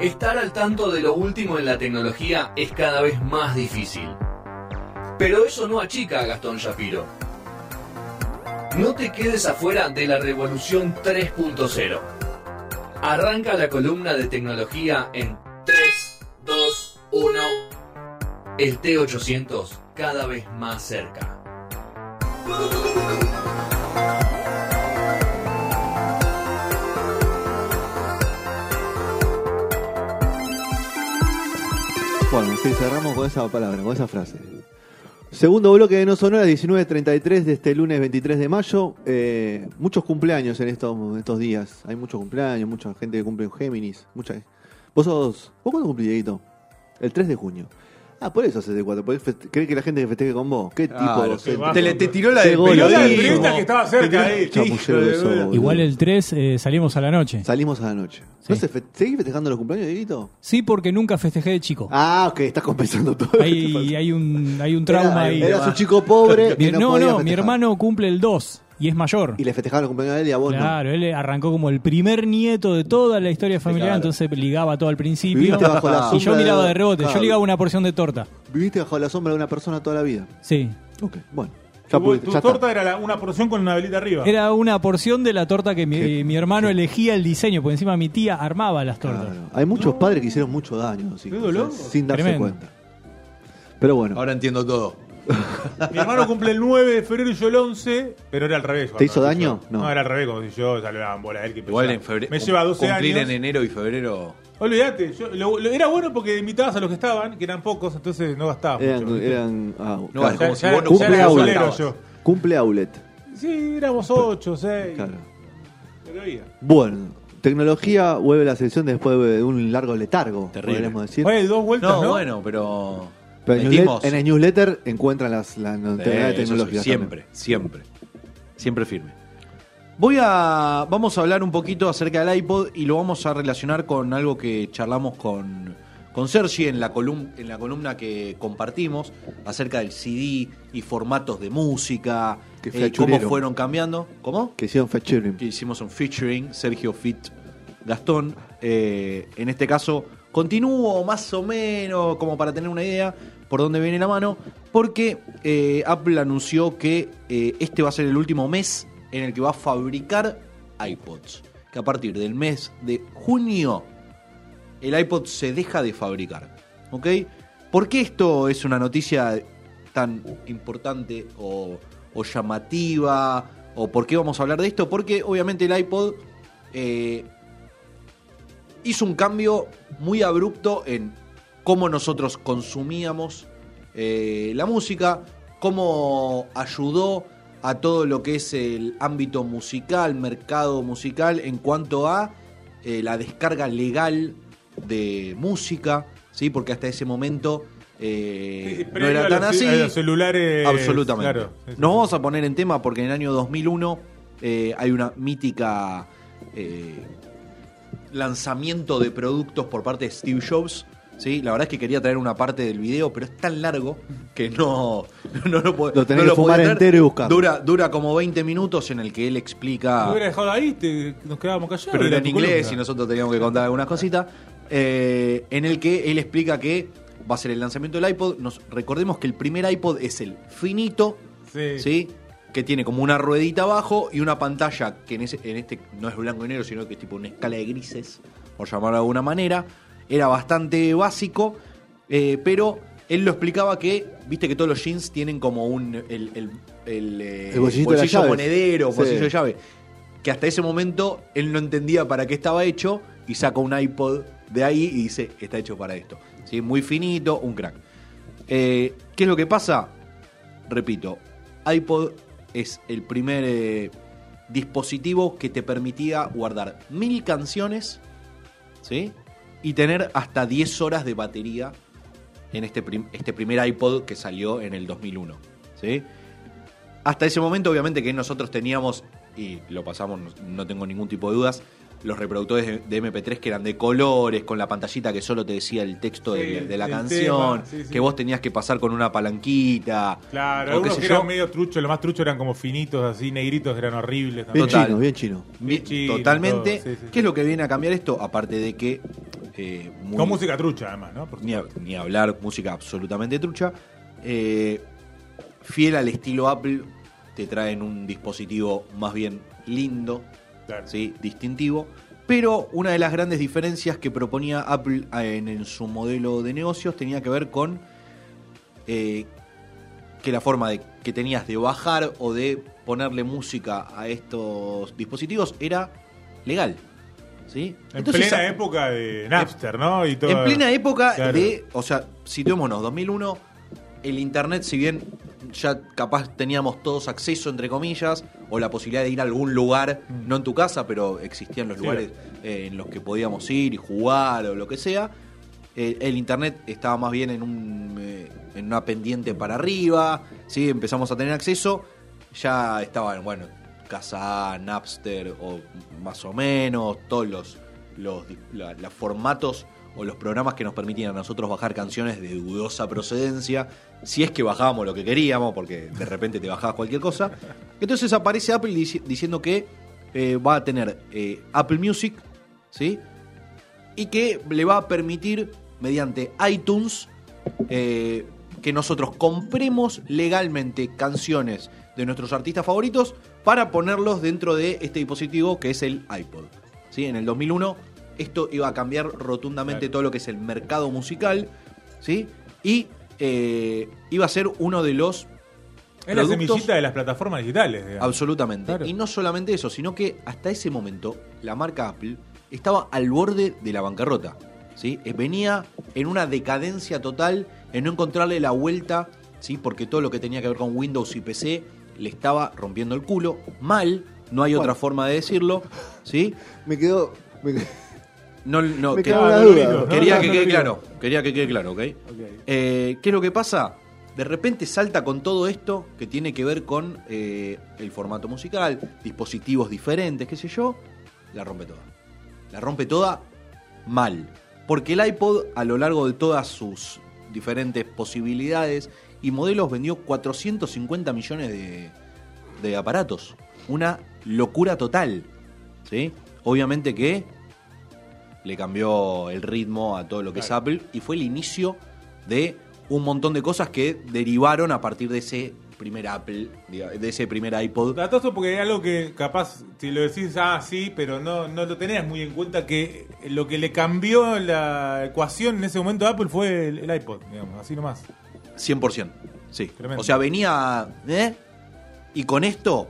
Estar al tanto de lo último en la tecnología es cada vez más difícil. Pero eso no achica a Gastón Shapiro. No te quedes afuera de la revolución 3.0. Arranca la columna de tecnología en 3, 2, 1. El T800 cada vez más cerca. Bueno, sí, cerramos con esa palabra, con esa frase. Segundo bloque de No Sonora, 19.33 de este lunes 23 de mayo. Eh, muchos cumpleaños en estos, estos días. Hay muchos cumpleaños, mucha gente que cumple en Géminis. Mucha... ¿Vos sos... ¿Vos cuándo cumplís, Dieguito? El 3 de junio. Ah, por eso hace de 4. ¿Crees que la gente que festeje con vos? ¿Qué tipo Claro, docente? qué bajo. Te le- te tiró la periodista que estaba cerca ahí, de puta. boludo. Igual el 3 eh, salimos a la noche. Salimos a la noche. ¿No se fe- ¿Seguís festejando los cumpleaños, Dieguito? Sí, porque nunca festejé de chico. Ah, ok, estás compensando todo. Hay, hay, un, hay un trauma Era- ahí. eras un chico pobre no no, podía no, mi hermano cumple el 2 y es mayor. Y le festejaban los cumpleaños a él y a vos Claro, él arrancó como el primer nieto de toda la historia familiar, claro. entonces ligaba todo al principio. Viviste bajo la y yo sombra miraba de- de rebote, claro. yo ligaba una porción de torta. Viviste bajo la sombra de una persona toda la vida. Sí. Ok, bueno. Tu, Ya pudiste, tu ya está. torta era la- una porción con una velita arriba. Era una porción de la torta que mi, mi hermano elegía el diseño, porque encima mi tía armaba las tortas. Hay muchos padres que hicieron mucho daño, dolor. o sea, sin darse Tremendo. cuenta. Pero bueno. Ahora entiendo todo. Mi hermano cumple el 9 de febrero y yo el 11, pero era al revés. ¿Te hizo daño? No. No. era al revés, como si yo ya le daban bola a él. Que Igual en febrero. Me lleva 12 cumplir años. en enero y febrero. Olvídate, yo- lo- lo- era bueno porque invitabas a los que estaban, que eran pocos, entonces no gastabas Eran, mucho. eran ah, No, claro. como Ya- si vos no Cumple outlet. yo. Cumple outlet. Sí, éramos 8, 6. Claro. Pero había. Bueno, tecnología vuelve la sección después de un largo letargo, Terrible. podríamos decir. Oye, dos vueltas, No, ¿no? bueno, pero. Pero en, metimos. newslet- en el newsletter encuentran las, Eh, novedades sí, tecnológicas. siempre, siempre. Siempre firme. Voy a. Vamos a hablar un poquito acerca del iPod y lo vamos a relacionar con algo que charlamos con, con Sergi en la, en la columna que compartimos acerca del CD y formatos de música, eh, cómo fueron cambiando. ¿Cómo? Que hicieron featuring. que hicimos un featuring, Sergio Fit Gastón. Eh, en este caso, continúo más o menos, como para tener una idea por dónde viene la mano, porque eh, Apple anunció que eh, este va a ser el último mes en el que va a fabricar iPods. Que a partir del mes de junio, el iPod se deja de fabricar. ¿Ok? ¿Por qué esto es una noticia tan importante o, llamativa? ¿O por qué vamos a hablar de esto? Porque obviamente el iPod eh, hizo un cambio muy abrupto en cómo nosotros consumíamos eh, la música, cómo ayudó a todo lo que es el ámbito musical, mercado musical, en cuanto a eh, la descarga legal de música, ¿sí? porque hasta ese momento eh, Sí, no era tan los- así. los celulares, Absolutamente. claro, sí, Nos vamos a poner en tema porque en el año 2001 eh, hay una mítica lanzamiento de productos por parte de Steve Jobs. ¿Sí? La verdad es que quería traer una parte del video, pero es tan largo que no, no, lo puedo- Lo tenés no que fumar traer. entero y buscarlo. Dura, dura como 20 minutos en el que él explica. Si hubiera dejado ahí, te- nos quedábamos callados. pero era en inglés columna. y nosotros teníamos que contar algunas cositas. eh, en el que él explica que va a ser el lanzamiento del iPod. Nos, recordemos que el primer iPod es el finito, Sí. ¿sí? Que tiene como una ruedita abajo y una pantalla que en, ese, en este no es blanco y negro, sino que es tipo una escala de grises, por llamarlo de alguna manera. Era bastante básico, eh, pero él lo explicaba que, viste que todos los jeans tienen como un. el, el, el, eh, El bolsillo llaves. monedero, Sí. bolsillo de llave. Que hasta ese momento él no entendía para qué estaba hecho y saca un iPod de ahí y dice: está hecho para esto. ¿Sí? Muy finito, un crack. Eh, ¿Qué es lo que pasa? Repito, iPod es el primer eh, dispositivo que te permitía guardar mil canciones ¿sí? Y tener hasta 10 horas de batería en este, prim- este primer iPod que salió en el 2001. ¿sí? Hasta ese momento, obviamente, que nosotros teníamos, y lo pasamos, no- tengo ningún tipo de dudas, los reproductores de, de MP3 que eran de colores, con la pantallita que solo te decía el texto Sí, de, de la canción, tema, sí, sí. que vos tenías que pasar con una palanquita. Claro, algunos que yo. eran medio truchos, los más truchos eran como finitos, así, negritos, eran horribles. Bien. Total. chino, bien chino. Bien, chino, totalmente. todo, sí, sí, ¿Qué es lo que viene a cambiar esto? Aparte de que eh, muy- Con música trucha, además, ¿no? Ni, a- ni hablar, música absolutamente trucha. Eh, fiel al estilo Apple, te traen un dispositivo más bien lindo, Claro. ¿sí? distintivo. Pero una de las grandes diferencias que proponía Apple eh, en, en su modelo de negocios tenía que ver con eh, que la forma de, que tenías de bajar o de ponerle música a estos dispositivos era legal. ¿Sí? En Entonces, plena época de Napster, ¿no? Y todo, en plena época Claro. de, o sea, situémonos, 2001, el internet, si bien ya capaz teníamos todos acceso, entre comillas, o la posibilidad de ir a algún lugar, no en tu casa, pero existían los Sí. lugares eh, en los que podíamos ir y jugar o lo que sea, eh, el internet estaba más bien en, un, eh, en una pendiente para arriba, ¿sí? empezamos a tener acceso, ya estaban, bueno, Casa, Napster, o más o menos, todos los, los, la- formatos o los programas que nos permitían a nosotros bajar canciones de dudosa procedencia, si es que bajábamos lo que queríamos, porque de repente te bajabas cualquier cosa. Entonces aparece Apple dici- diciendo que eh, va a tener eh, Apple Music, ¿sí? Y que le va a permitir, mediante iTunes, eh, que nosotros compremos legalmente canciones de nuestros artistas favoritos para ponerlos dentro de este dispositivo que es el iPod. ¿Sí? En el 2001 esto iba a cambiar rotundamente Claro. todo lo que es el mercado musical ¿sí? y eh, iba a ser uno de los Es la semillita de las plataformas digitales, digamos. Absolutamente. Claro. Y no solamente eso, sino que hasta ese momento la marca Apple estaba al borde de la bancarrota. ¿sí? Eh, Venía en una decadencia total, en no encontrarle la vuelta, ¿sí? porque todo lo que tenía que ver con Windows y PC le estaba rompiendo el culo. Mal, no hay otra forma de decirlo. ¿sí? Me quedó. me quedó- No, no, Me que- quedó la no, duda. no, no, quería no, que no, quede no, claro. Quería que quede claro, ¿ok? Eh, ¿Qué es lo que pasa? De repente salta con todo esto que tiene que ver con eh, el formato musical, dispositivos diferentes, qué sé yo, la rompe toda. La rompe toda mal. Porque el iPod, a lo largo de todas sus diferentes posibilidades y modelos, vendió 450 millones de, de aparatos. Una locura total. ¿sí? Obviamente que le cambió el ritmo a todo lo que es. Apple y fue el inicio de un montón de cosas que derivaron a partir de ese primer Apple, de ese primer iPod. Datoso porque es algo que capaz, si lo decís, ah, sí, pero no, no lo tenías muy en cuenta que lo que le cambió la ecuación en ese momento a Apple fue el, el iPod, digamos, así nomás. 100%. Sí. Tremendo. O sea, venía. ¿eh? Y con esto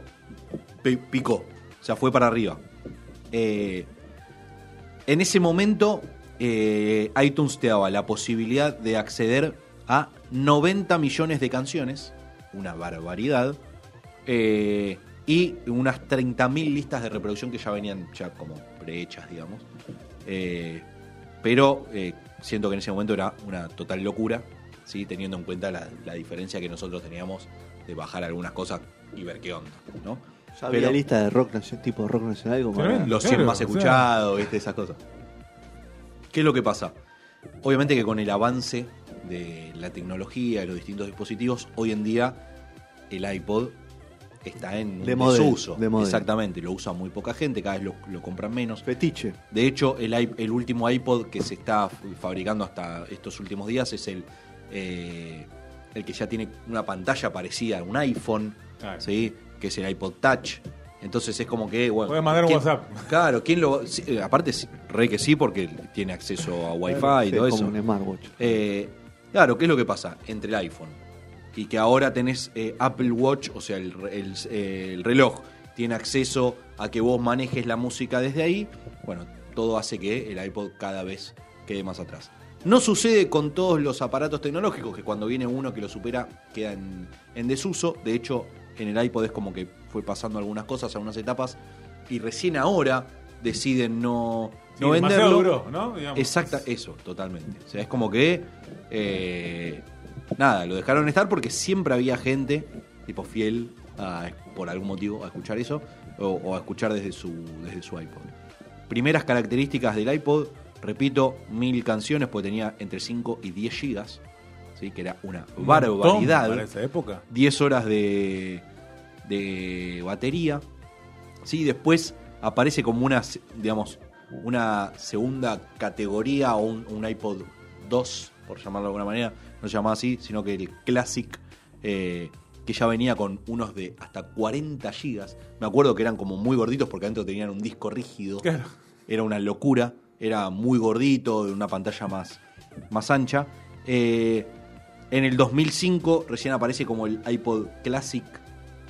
pi- picó. O sea, fue para arriba. Eh, en ese momento, eh, iTunes te daba la posibilidad de acceder a 90 millones de canciones. Una barbaridad. eh, y unas 30.000 listas de reproducción que ya venían ya como prehechas, digamos. Pero siento que en ese momento era una total locura, ¿sí? teniendo en cuenta la, la diferencia que nosotros teníamos de bajar algunas cosas y ver qué onda. ¿no? Ya había Pero- lista de rock tipo rock nacional como los 100 Claro, más o sea. escuchados, ¿viste? esas cosas. ¿Qué es lo que pasa? Obviamente que con el avance de la tecnología y los distintos dispositivos, hoy en día el iPod está en De model, desuso. de model. Exactamente, lo usa muy poca gente, cada vez lo, lo compran menos. fetiche. De hecho, el, último iPod que se está fabricando hasta estos últimos días es el, eh, el que ya tiene una pantalla parecida a un iPhone, Claro. ¿sí? que es el iPod Touch. Entonces es como que, bueno. Puedes mandar un ¿quién- WhatsApp. Claro, ¿quién lo.? sí, eh, aparte, sí, re que sí, porque tiene acceso a Wi-Fi y Sí, todo como eso. un smartwatch. Eh, claro, ¿qué es lo que pasa? Entre el iPhone y que ahora tenés eh, Apple Watch, o sea, el, re- el- el reloj, tiene acceso a que vos manejes la música desde ahí, bueno, todo hace que el iPod cada vez quede más atrás. No sucede con todos los aparatos tecnológicos, que cuando viene uno que lo supera queda en, en desuso. De hecho, en el iPod es como que fue pasando algunas cosas, algunas etapas, y recién ahora deciden no, Sí, no venderlo. duró, ¿no? Digamos. Exacta, eso, totalmente. O sea, es como que. eh, nada, lo dejaron estar porque siempre había gente, tipo fiel, a- por algún motivo, a escuchar eso, o, o a escuchar desde su, desde su iPod. Primeras características del iPod, repito, mil canciones, porque tenía entre 5 y 10 gigas, ¿sí? que era una Un barbaridad. Para esa época. 10 horas de, de batería. Sí, después aparece como una, digamos, una segunda categoría o un, un iPod 2, por llamarlo de alguna manera, no se llamaba así, sino que el Classic, eh, que ya venía con unos de hasta 40 gigas. Me acuerdo que eran como muy gorditos porque adentro tenían un disco rígido. Claro. Era una locura, era muy gordito, de una pantalla más, más ancha. Eh, en el 2005 recién aparece como el iPod Classic,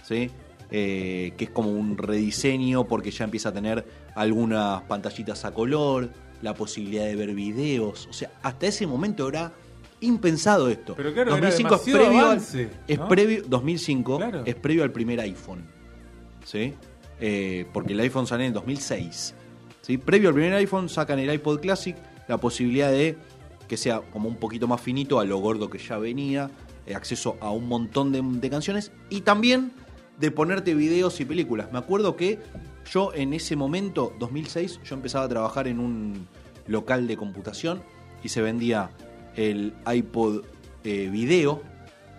¿sí? Eh, que es como un rediseño porque ya empieza a tener algunas pantallitas a color, la posibilidad de ver videos. O sea, hasta ese momento era impensado esto. Pero claro, era 2005 es previo, al- avance, es ¿no? previo 2005 Claro. es previo al primer iPhone. ¿Sí? Eh, porque el iPhone sale en 2006. ¿Sí? Previo al primer iPhone sacan el iPod Classic, la posibilidad de que sea como un poquito más finito a lo gordo que ya venía, eh, acceso a un montón de, de canciones y también de ponerte videos y películas. Me acuerdo que yo en ese momento, 2006, yo empezaba a trabajar en un local de computación y se vendía el iPod eh, Video.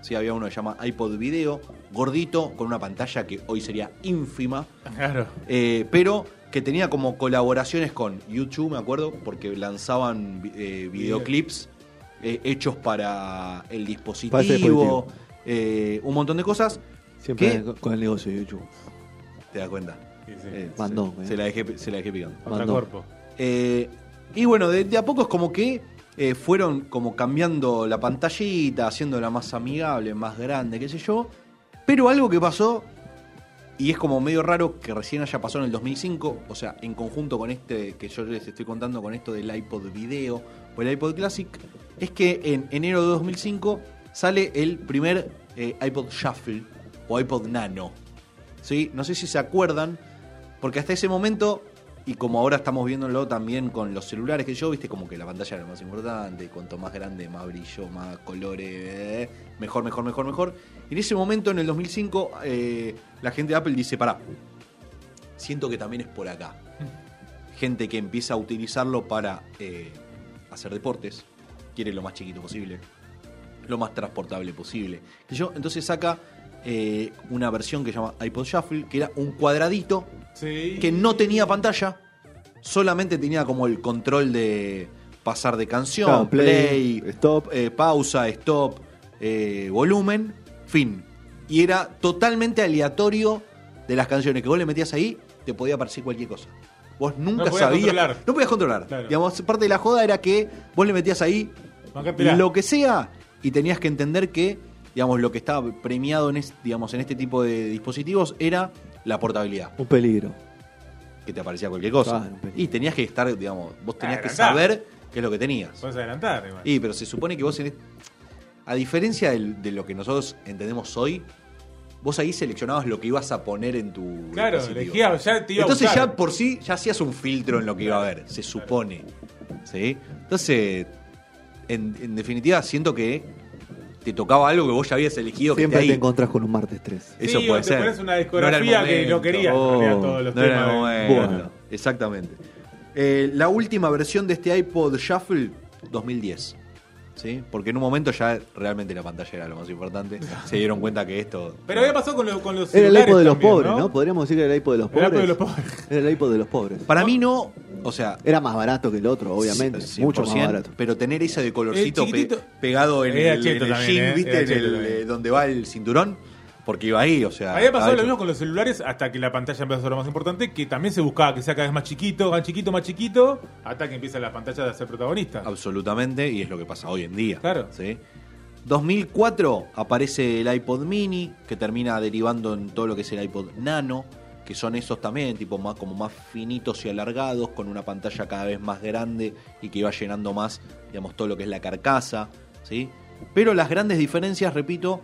Sí, había uno que se llama iPod Video, gordito, con una pantalla que hoy sería ínfima, Claro. eh, pero que tenía como colaboraciones con YouTube, me acuerdo, porque lanzaban eh, videoclips eh, hechos para el dispositivo, dispositivo. eh, un montón de cosas. Siempre ¿Qué? con- el negocio de YouTube. Te das cuenta. Sí, sí. Eh, Mandó, se, se la dejé, se la dejé picando. Otra mandó. cuerpo. Eh, y bueno, de, de a poco es como que eh, fueron como cambiando la pantallita, haciéndola más amigable, más grande, qué sé yo. Pero algo que pasó, y es como medio raro que recién haya pasado en el 2005, o sea, en conjunto con este que yo les estoy contando con esto del iPod Video o el iPod Classic, es que en enero de 2005 sale el primer eh, iPod Shuffle o iPod Nano. ¿Sí? No sé si se acuerdan, porque hasta ese momento, y como ahora estamos viéndolo también con los celulares que yo, viste, como que la pantalla era más importante, cuanto más grande, más brillo, más colores, eh, mejor, mejor, mejor, mejor. Y en ese momento, en el 2005, eh, la gente de Apple dice, pará, siento que también es por acá. Gente que empieza a utilizarlo para eh, hacer deportes, quiere lo más chiquito posible, lo más transportable posible. Que yo, entonces saca eh, una versión que se llama iPod Shuffle, que era un cuadradito Sí. que no tenía pantalla, solamente tenía como el control de pasar de canción, Claro, play, play, stop. eh, pausa, stop, eh, volumen, fin. Y era totalmente aleatorio de las canciones que vos le metías ahí, te podía aparecer cualquier cosa. Vos nunca podías sabías. controlar. No podías controlar. Claro. Digamos, parte de la joda era que vos le metías ahí lo que sea y tenías que entender que digamos lo que estaba premiado en es- digamos en este tipo de dispositivos era la portabilidad Un peligro. que te aparecía cualquier cosa Claro, y tenías que estar digamos vos tenías que saber qué es lo que tenías Puedes adelantar, igual. y pero se supone que vos en est- a diferencia de lo que nosotros entendemos hoy vos ahí seleccionabas lo que ibas a poner en tu Claro, elegías, ya te iba a entonces ya por sí ya hacías un filtro en lo que iba a haber se supone ¿sí? entonces en, en definitiva siento que te tocaba algo que vos ya habías elegido que Siempre esté te ahí. encontrás con un martes 3. Eso Sí, puede o te ser. pones una No discografía que no querías, Oh, realidad, todos los No temas. Bueno. Exactamente. Eh, la última versión de este iPod Shuffle, 2010. ¿Sí? Porque en un momento ya realmente la pantalla era lo más importante. Se dieron cuenta que esto. Pero había pasado con, lo- con los Era el iPod de los también, pobres, ¿no? Podríamos decir que era el iPod de los El pobres. iPod de los pobres. Era el iPod de los pobres. Para mí no. O sea. Era más barato que el otro, obviamente. 100%, mucho más barato. Pero tener ese de colorcito El pe- pegado en Era el, cheto en el también, jean, ¿eh? ¿viste? Era En el, eh, donde va el cinturón. Porque iba ahí, o sea. Había pasado lo mismo con los celulares hasta que la pantalla empezó a ser lo más importante, que también se buscaba que sea cada vez más chiquito, más chiquito, más chiquito, hasta que empieza la pantalla a ser protagonista. Absolutamente, y es lo que pasa hoy en día. Claro. ¿sí? 2004 aparece el iPod mini, que termina derivando en todo lo que es el iPod nano, que son esos también, tipo más, como más finitos y alargados, con una pantalla cada vez más grande y que iba llenando más, digamos, todo lo que es la carcasa. ¿sí? Pero las grandes diferencias, repito,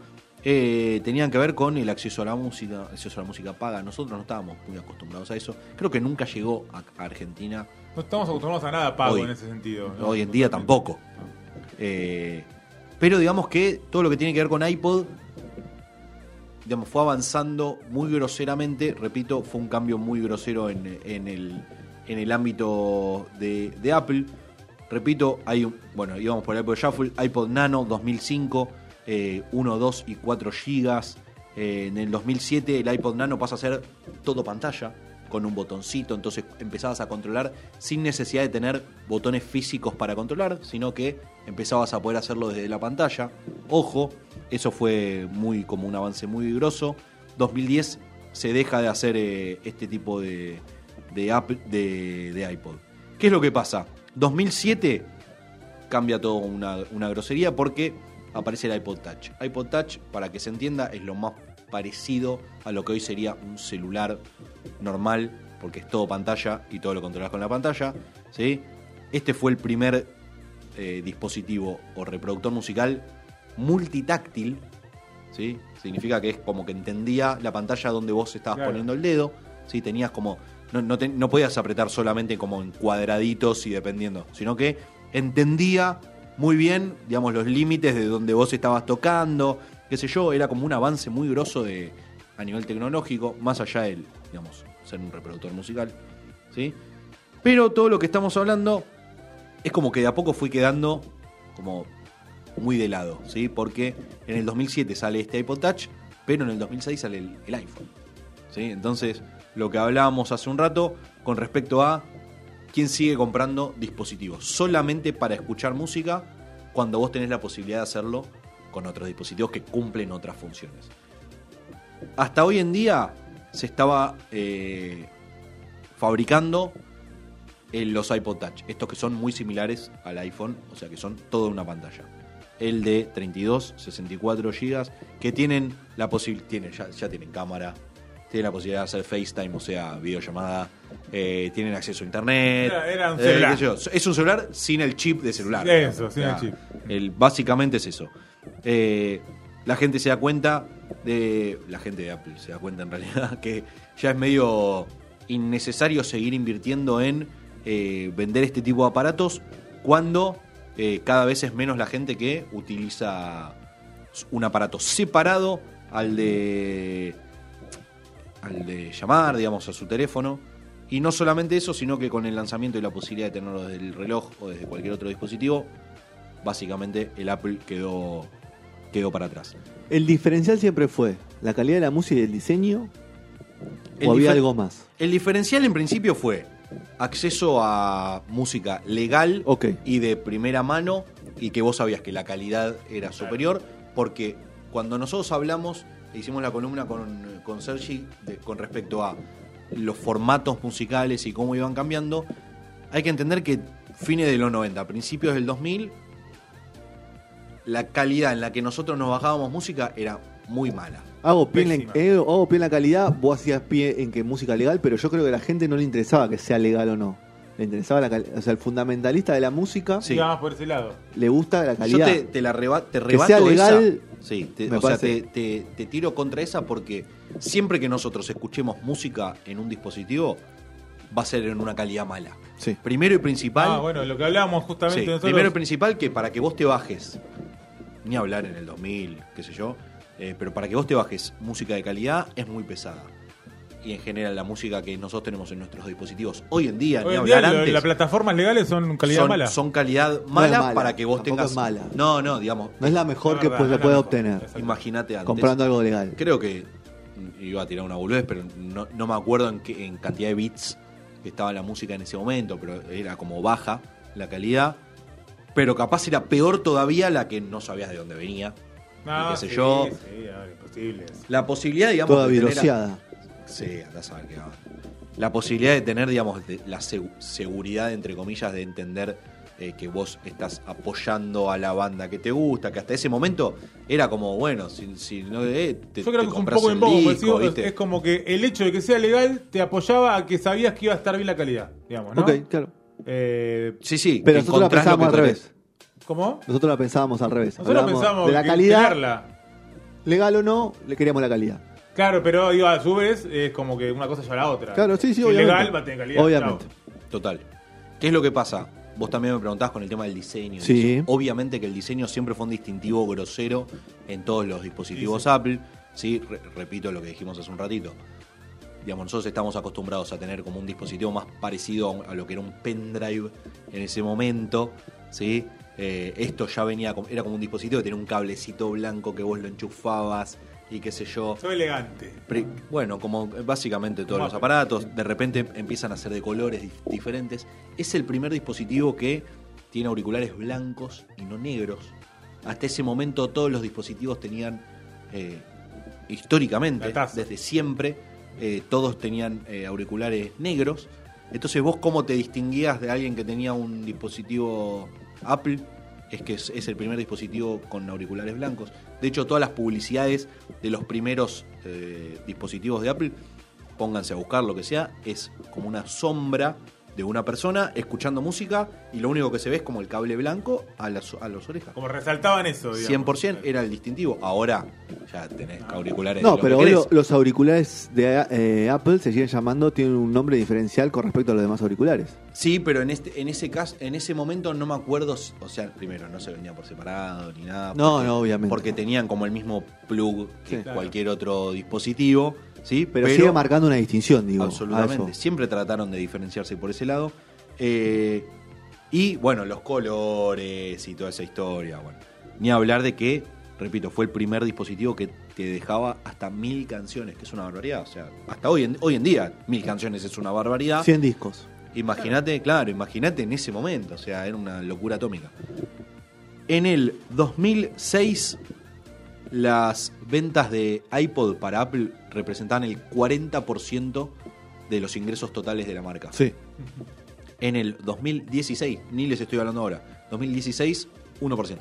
eh, tenían que ver con el acceso a la música, acceso a la música paga. Nosotros no estábamos muy acostumbrados a eso. Creo que nunca llegó a a Argentina No estamos acostumbrados a nada pago Hoy. en ese sentido. ¿no? Hoy en día tampoco. Eh, pero digamos que todo lo que tiene que ver con iPod, digamos, fue avanzando muy groseramente. Repito, fue un cambio muy grosero en, en el, en el ámbito de, de Apple. Repito, hay un, bueno, íbamos por el iPod Shuffle, iPod Nano 2005, eh, 1, 2 y 4 gigas. Eh, en el 2007 el iPod Nano pasa a ser todo pantalla. con un botoncito, entonces empezabas a controlar sin necesidad de tener botones físicos para controlar, sino que empezabas a poder hacerlo desde la pantalla. Ojo, eso fue muy como un avance muy grosso. 2010 se deja de hacer eh, este tipo de, app de, iPod. ¿Qué es lo que pasa? 2007 cambia todo una grosería porque aparece el iPod Touch. iPod Touch, para que se entienda, es lo más parecido a lo que hoy sería un celular normal, porque es todo pantalla y todo lo controlas con la pantalla. ¿sí? Este fue el primer eh, dispositivo o reproductor musical multitáctil. ¿sí? Significa que es como que entendía la pantalla donde vos estabas Claro. poniendo el dedo. ¿sí? Tenías como. No, no, te- no podías apretar solamente como en cuadraditos y dependiendo, sino que entendía muy bien, digamos, los límites de donde vos estabas tocando, qué sé yo, era como un avance muy grosso de, a nivel tecnológico, más allá de, digamos, ser un reproductor musical, ¿sí? Pero todo lo que estamos hablando es como que de a poco fui quedando como muy de lado, ¿sí? Porque en el 2007 sale este iPod Touch, pero en el 2006 sale el, el iPhone, ¿sí? Entonces, lo que hablábamos hace un rato con respecto a quién sigue comprando dispositivos solamente para escuchar música cuando vos tenés la posibilidad de hacerlo con otros dispositivos que cumplen otras funciones. Hasta hoy en día se estaba eh, fabricando los iPod Touch, estos que son muy similares al iPhone, o sea que son toda una pantalla. El de 32, 64 GB, que tienen la posibilidad, tienen, ya, ya tienen cámara, tienen la posibilidad de hacer FaceTime, o sea, videollamada, eh, tienen acceso a internet. Era- era un eh, celular. yo, es un celular sin el chip de celular. Eso, sin el chip. el- básicamente es eso. Eh, la gente se da cuenta de. La gente de Apple se da cuenta en realidad que ya es medio innecesario seguir invirtiendo en vender este tipo de aparatos cuando cada vez es menos la gente que utiliza un aparato separado al de al de llamar, digamos, a su teléfono. Y no solamente eso, sino que con el lanzamiento y la posibilidad de tenerlo desde el reloj o desde cualquier otro dispositivo, básicamente el Apple quedó, quedó para atrás. El diferencial siempre fue la calidad de la música y el diseño. El ¿O había algo más? El diferencial en principio fue acceso a música legal Ok. y de primera mano y que vos sabías que la calidad era superior porque cuando nosotros hablamos, hicimos la columna con, con Sergi de- con respecto a los formatos musicales y cómo iban cambiando, hay que entender que fines de los 90, principios del 2000, la calidad en la que nosotros nos bajábamos música era muy mala. Hago pie, en eh, hago pie en la calidad, vos hacías pie en que música legal, pero yo creo que a la gente no le interesaba que sea legal o no. Le interesaba la calidad. O sea, el fundamentalista de la música Sí. Iba más por ese lado. le gusta la Yo calidad. te, te la reba- te Que rebato sea legal, esa. Sí, te- me o sea, te, te- te tiro contra esa porque siempre que nosotros escuchemos música en un dispositivo, va a ser en una calidad mala. Sí. Primero y principal. Ah, bueno, lo que hablábamos sí, justamente nosotros. primero y principal que para que vos te bajes, ni hablar en el 2000, qué sé yo, eh, pero para que vos te bajes música de calidad es muy pesada. Y en general la música que nosotros tenemos en nuestros dispositivos hoy en día, Hoy ni en día hablar lo- antes, las plataformas legales son calidad son, mala. son calidad No mala, para que vos tengas... es mala. No, no, digamos, No es la mejor que pues, no se puede mejor. obtener imagínate antes. comprando algo legal. Creo que iba a tirar una boludez, pero no, no me acuerdo en, qué, en cantidad de bits que estaba la música en ese momento, pero era como baja la calidad. Pero capaz era peor todavía la que no sabías de dónde venía. No, y qué sé sí, yo. Sí, ahora, imposible. La posibilidad, digamos, Toda de tener- viroseada. Sí, andás a ver qué va. La posibilidad de tener, digamos, de- la segu- seguridad, entre comillas, de entender eh, que vos estás apoyando a la banda que te gusta, que hasta ese momento era como, bueno, si, si no eh, te, Yo creo te que es un compras poco el en poco, disco, es como que el hecho de que sea legal te apoyaba a que sabías que iba a estar bien la calidad, digamos, ¿no? Ok, claro. Eh, Sí, sí. Pero nosotros la pensábamos al revés. ¿Cómo? Nosotros la pensábamos al revés. Nosotros Hablábamos pensamos de la calidad, legal o no, le queríamos la calidad. Claro, pero digo, a su vez es como que una cosa lleva a la otra. Claro, sí, sí, si obviamente. legal va a tener calidad. Obviamente. chao. Total. ¿Qué es lo que pasa? Vos también me preguntás con el tema del diseño. Sí. eso. Obviamente que el diseño siempre fue un distintivo grosero en todos los dispositivos Sí, sí. Apple. Sí, Re- repito lo que dijimos hace un ratito. Digamos, nosotros estamos acostumbrados a tener como un dispositivo más parecido a lo que era un pendrive en ese momento. ¿sí? Eh, esto ya venía, como- era como un dispositivo que tenía un cablecito blanco que vos lo enchufabas y qué sé yo. Soy elegante. Bueno, como básicamente todos los aparatos, de repente empiezan a ser de colores dif- diferentes. Es el primer dispositivo que tiene auriculares blancos y no negros. Hasta ese momento todos los dispositivos tenían, eh, históricamente, desde siempre, eh, todos tenían eh, auriculares negros. Entonces vos cómo te distinguías de alguien que tenía un dispositivo Apple, es que es, es el primer dispositivo con auriculares blancos. De hecho, todas las publicidades de los primeros eh, dispositivos de Apple, pónganse a buscar lo que sea, es como una sombra de una persona escuchando música y lo único que se ve es como el cable blanco a las, a las orejas. Como resaltaban eso, digamos. 100% era el distintivo. Ahora ya tenés auriculares. No, pero hoy lo- los auriculares de eh, Apple se siguen llamando, tienen un nombre diferencial con respecto a los demás auriculares. Sí, pero en este, en ese caso, en ese momento no me acuerdo, o sea, primero no se vendían por separado ni nada. No, no, obviamente. Porque tenían como el mismo plug que Sí. Claro. cualquier otro dispositivo, sí, Pero, sigue marcando una distinción, digo. a absolutamente. Siempre trataron de diferenciarse por ese lado. Eh, y bueno, los colores y toda esa historia. Bueno, ni hablar de que, repito, fue el primer dispositivo que te dejaba hasta mil canciones, que es una barbaridad. O sea, hasta hoy en, hoy en día, mil canciones es una barbaridad. 100 discos. Imagínate, claro, imagínate en ese momento, o sea, era una locura atómica. En el 2006, las ventas de iPod para Apple representaban el 40% de los ingresos totales de la marca. Sí. En el 2016, ni les estoy hablando ahora, 2016, 1%.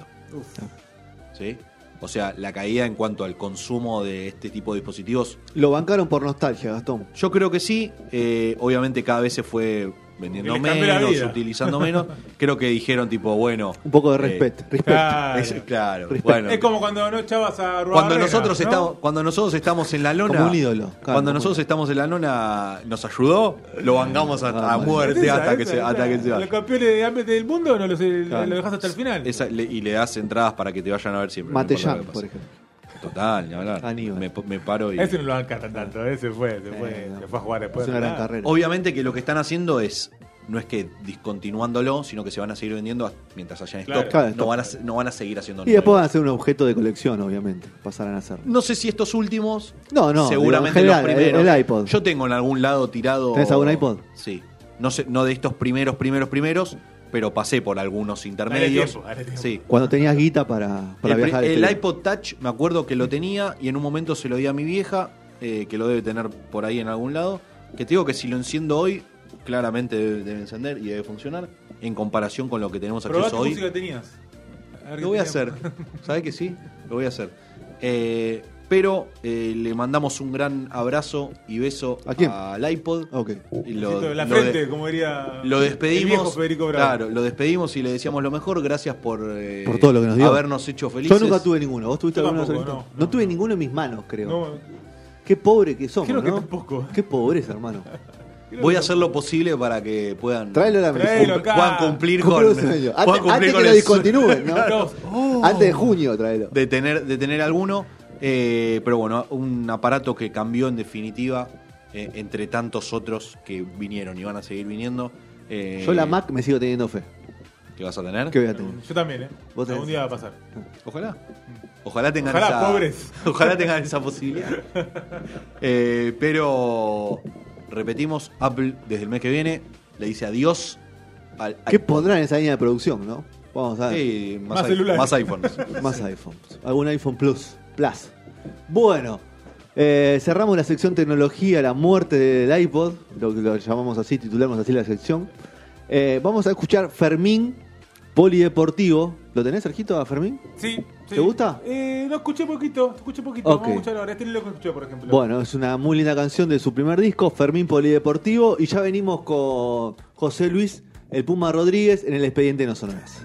¿Sí? O sea, la caída en cuanto al consumo de este tipo de dispositivos Lo bancaron por nostalgia, Gastón. yo creo que sí. eh, obviamente cada vez se fue vendiendo menos, utilizando menos. Creo que dijeron tipo, bueno... Un poco de eh, respeto. respeto. Claro. es- claro, Respeto. bueno. Es como cuando no echabas a Rueda Cuando Barrera, nosotros, ¿no? estamos, cuando nosotros estamos en la lona... Como un ídolo, claro, cuando nosotros estamos en la lona, nos ayudó, lo vangamos hasta Ah, a muerte Esa, hasta, que se, esa. hasta que se Los vaya. campeones de ámbito del mundo no los, Claro. lo dejas hasta el final. Y le das entradas para que te vayan a ver siempre. no Matellán, que por ejemplo. Total, ni hablar. Aníbal. Me, me paro y... Ese no lo banca tanto, ese fue, se fue, Eh, no. se fue a jugar después. Es una gran carrera. Obviamente que lo que están haciendo es no es que discontinuándolo, sino que se van a seguir vendiendo mientras haya en Claro. stock. Claro, no, stock. van a, no van a seguir haciendo Y después van a ser un objeto de colección, obviamente. Pasarán a ser. No sé si estos últimos. No, no, Seguramente digo, en los primeros. el- el iPod. Yo tengo en algún lado tirado. ¿Tenés algún iPod? Sí. No sé, no de estos primeros, primeros, primeros, pero pasé por algunos intermedios. tiempo, dale tiempo. Sí. Cuando tenías guita para, para el, viajar. el iPod Touch me acuerdo que lo tenía y en un momento se lo di a mi vieja, eh, que lo debe tener por ahí en algún lado. Que te digo que si lo enciendo hoy, claramente debe, debe encender y debe funcionar. En comparación con lo que tenemos acceso hoy. música tenías. A ver qué Lo voy a hacer. ¿Sabes que sí? Lo voy a hacer. Eh, pero eh, le mandamos un gran abrazo y beso ¿A quién? al iPod. Ok. Y Besito en la lo frente, de- como diría lo el viejo despedimos. Federico Bravo. Claro, lo despedimos y le decíamos lo mejor. Gracias por, eh, Por todo lo que nos dio. habernos hecho felices. Yo nunca tuve ninguno. ¿Vos tuviste alguno no, no. tuve ninguno en mis manos, creo. No, Qué pobre que somos, Creo que ¿no? tampoco. Qué pobreza, hermano. Voy a hacer lo posible para que puedan, Tráelo a la mesa. Tráelo acá. puedan cumplir con, puedan Antes, cumplir antes con que lo el discontinúen, ¿no? Claro. Antes de junio, tráelo. de tener, de tener alguno. Eh, pero bueno, un aparato que cambió en definitiva eh, entre tantos otros que vinieron y van a seguir viniendo. eh, Yo la Mac me sigo teniendo fe. ¿Que vas a tener? ¿Qué voy a tener? Yo también, ¿eh? Vos Algún día va a pasar. Ojalá. Ojalá tengan Ojalá, esa, pobres. Ojalá tengan esa posibilidad. Eh, pero repetimos, Apple desde el mes que viene le dice adiós al ¿Qué pondrán en esa línea de producción, no? Vamos a ver. Sí, más, Más celulares. más iPhones. Más iPhones. Algún iPhone Plus. Plus. Bueno. eh, cerramos la sección tecnología, la muerte del iPod, lo, lo llamamos así, titulamos así la sección. Eh, vamos a escuchar Fermín Polideportivo. ¿Lo tenés, Sergito, a Fermín? Sí, sí. ¿Te gusta? Eh, no escuché poquito, escuché poquito. Ok. Vamos a escuchar ahora. Este lo escuché, por ejemplo. Bueno, es una muy linda canción de su primer disco, Fermín Polideportivo, y ya venimos con José Luis, el Puma Rodríguez, en el expediente No Sonoras.